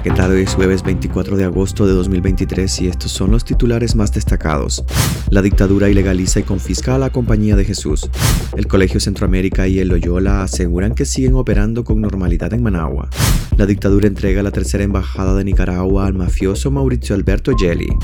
Hola, ¿qué tal? Es jueves 24 de agosto de 2023 y estos son los titulares más destacados. La dictadura ilegaliza y confisca a la Compañía de Jesús. El Colegio Centroamérica y el Loyola aseguran que siguen operando con normalidad en Managua. La dictadura entrega la tercera embajada de Nicaragua al mafioso Mauricio Alberto Gelli.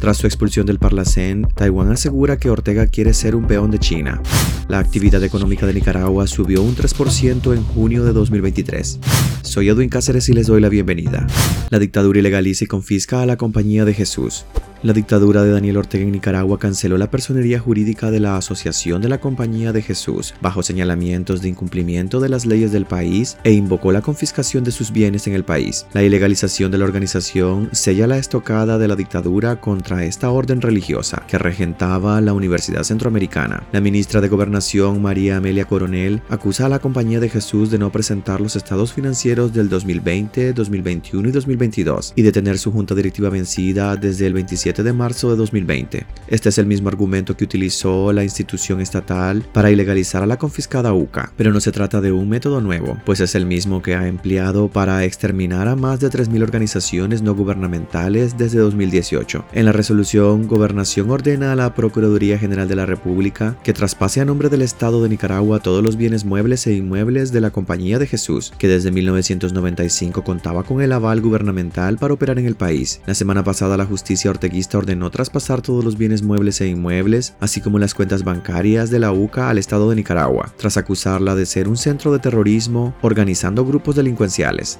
Tras su expulsión del Parlacén, Taiwán asegura que Ortega quiere ser un peón de China. La actividad económica de Nicaragua subió un 3% en junio de 2023. Soy Edwin Cáceres y les doy la bienvenida. La dictadura ilegaliza y confisca a la Compañía de Jesús. La dictadura de Daniel Ortega en Nicaragua canceló la personería jurídica de la Asociación de la Compañía de Jesús bajo señalamientos de incumplimiento de las leyes del país e invocó la confiscación de sus bienes en el país. La ilegalización de la organización sella la estocada de la dictadura contra esta orden religiosa que regentaba la Universidad Centroamericana. La ministra de Gobernación, María Amelia Coronel, acusa a la Compañía de Jesús de no presentar los estados financieros del 2020, 2021 y 2022 y de tener su junta directiva vencida desde el 27 de marzo de 2020. Este es el mismo argumento que utilizó la institución estatal para ilegalizar a la confiscada UCA, pero no se trata de un método nuevo, pues es el mismo que ha empleado para exterminar a más de 3.000 organizaciones no gubernamentales desde 2018. En la resolución, Gobernación ordena a la Procuraduría General de la República que traspase a nombre del Estado de Nicaragua todos los bienes muebles e inmuebles de la Compañía de Jesús, que desde 1995 contaba con el aval gubernamental para operar en el país. La semana pasada la justicia orteguista ordenó traspasar todos los bienes muebles e inmuebles, así como las cuentas bancarias de la UCA al Estado de Nicaragua, tras acusarla de ser un centro de terrorismo organizando grupos delincuenciales.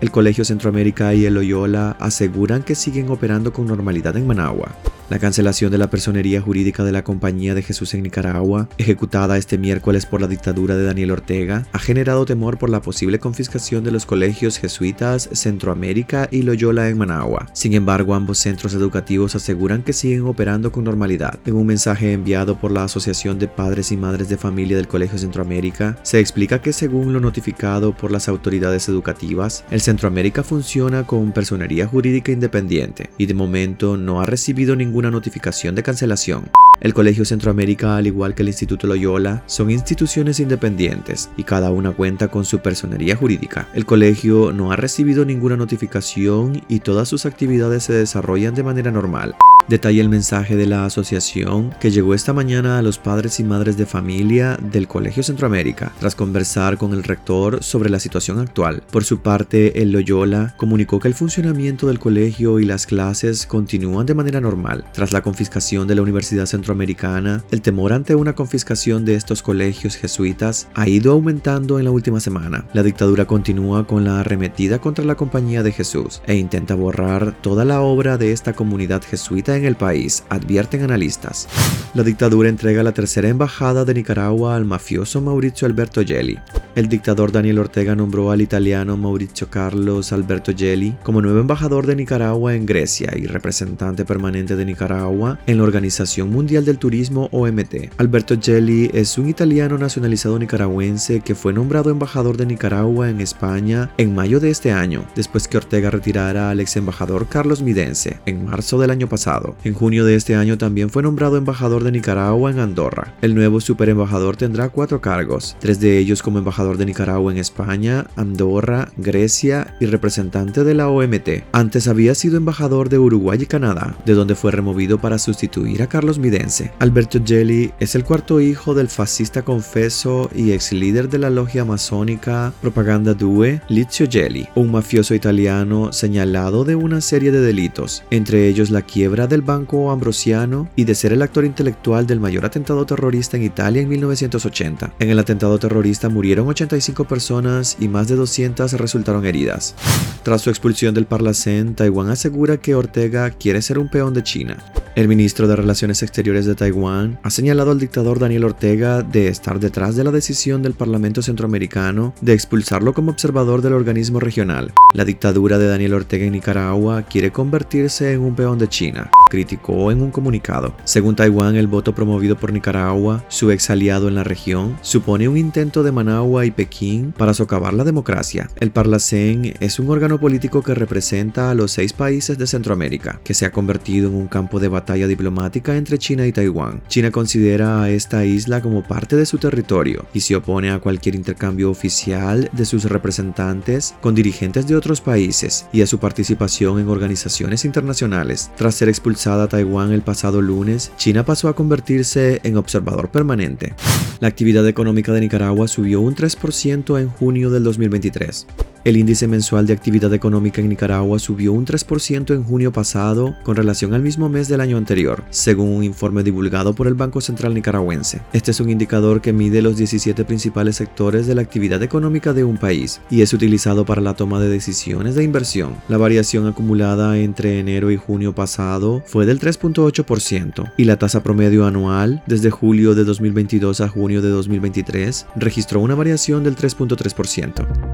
El Colegio Centroamérica y el Loyola aseguran que siguen operando con normalidad en Managua. La cancelación de la personería jurídica de la Compañía de Jesús en Nicaragua, ejecutada este miércoles por la dictadura de Daniel Ortega, ha generado temor por la posible confiscación de los colegios jesuitas Centroamérica y Loyola en Managua. Sin embargo, ambos centros educativos aseguran que siguen operando con normalidad. En un mensaje enviado por la Asociación de Padres y Madres de Familia del Colegio Centroamérica, se explica que según lo notificado por las autoridades educativas, el Centroamérica funciona con personería jurídica independiente y de momento no ha recibido ningún ninguna notificación de cancelación. El Colegio Centroamérica, al igual que el Instituto Loyola, son instituciones independientes y cada una cuenta con su personería jurídica. El colegio no ha recibido ninguna notificación y todas sus actividades se desarrollan de manera normal. Detalla el mensaje de la asociación que llegó esta mañana a los padres y madres de familia del Colegio Centroamérica tras conversar con el rector sobre la situación actual. Por su parte, el Loyola comunicó que el funcionamiento del colegio y las clases continúan de manera normal. Tras la confiscación de la Universidad Centroamericana, el temor ante una confiscación de estos colegios jesuitas ha ido aumentando en la última semana. La dictadura continúa con la arremetida contra la Compañía de Jesús e intenta borrar toda la obra de esta comunidad jesuita en el país, advierten analistas. La dictadura entrega la tercera embajada de Nicaragua al mafioso Mauricio Alberto Gelli. El dictador Daniel Ortega nombró al italiano Mauricio Carlos Alberto Gelli como nuevo embajador de Nicaragua en Grecia y representante permanente de Nicaragua en la Organización Mundial del Turismo OMT. Alberto Gelli es un italiano nacionalizado nicaragüense que fue nombrado embajador de Nicaragua en España en mayo de este año, después que Ortega retirara al ex embajador Carlos Midense en marzo del año pasado. En junio de este año también fue nombrado embajador de Nicaragua en Andorra. El nuevo superembajador tendrá cuatro cargos, tres de ellos como embajador de Nicaragua en España, Andorra, Grecia y representante de la OMT. Antes había sido embajador de Uruguay y Canadá, de donde fue removido para sustituir a Carlos Midense. Alberto Gelli es el cuarto hijo del fascista confeso y ex líder de la logia masónica Propaganda Due, Lizio Gelli, un mafioso italiano señalado de una serie de delitos, entre ellos la quiebra del Banco Ambrosiano y de ser el actor intelectual del mayor atentado terrorista en Italia en 1980. En el atentado terrorista murieron 85 personas y más de 200 resultaron heridas. Tras su expulsión del Parlacén, Taiwán asegura que Ortega quiere ser un peón de China. El ministro de Relaciones Exteriores de Taiwán ha señalado al dictador Daniel Ortega de estar detrás de la decisión del Parlamento Centroamericano de expulsarlo como observador del organismo regional. La dictadura de Daniel Ortega en Nicaragua quiere convertirse en un peón de China. Criticó en un comunicado. Según Taiwán, el voto promovido por Nicaragua, su ex aliado en la región, supone un intento de Managua y Pekín para socavar la democracia. El Parlacén es un órgano político que representa a los seis países de Centroamérica, que se ha convertido en un campo de batalla diplomática entre China y Taiwán. China considera a esta isla como parte de su territorio y se opone a cualquier intercambio oficial de sus representantes con dirigentes de otros países y a su participación en organizaciones internacionales. Tras ser expulsada a Taiwán el pasado lunes, China pasó a convertirse en observador permanente. La actividad económica de Nicaragua subió un 3% en junio del 2023. El índice mensual de actividad económica en Nicaragua subió un 3% en junio pasado con relación al mismo mes del año anterior, según un informe divulgado por el Banco Central Nicaragüense. Este es un indicador que mide los 17 principales sectores de la actividad económica de un país y es utilizado para la toma de decisiones de inversión. La variación acumulada entre enero y junio pasado fue del 3.8% y la tasa promedio anual desde julio de 2022 a junio de 2023 registró una variación del 3.3%.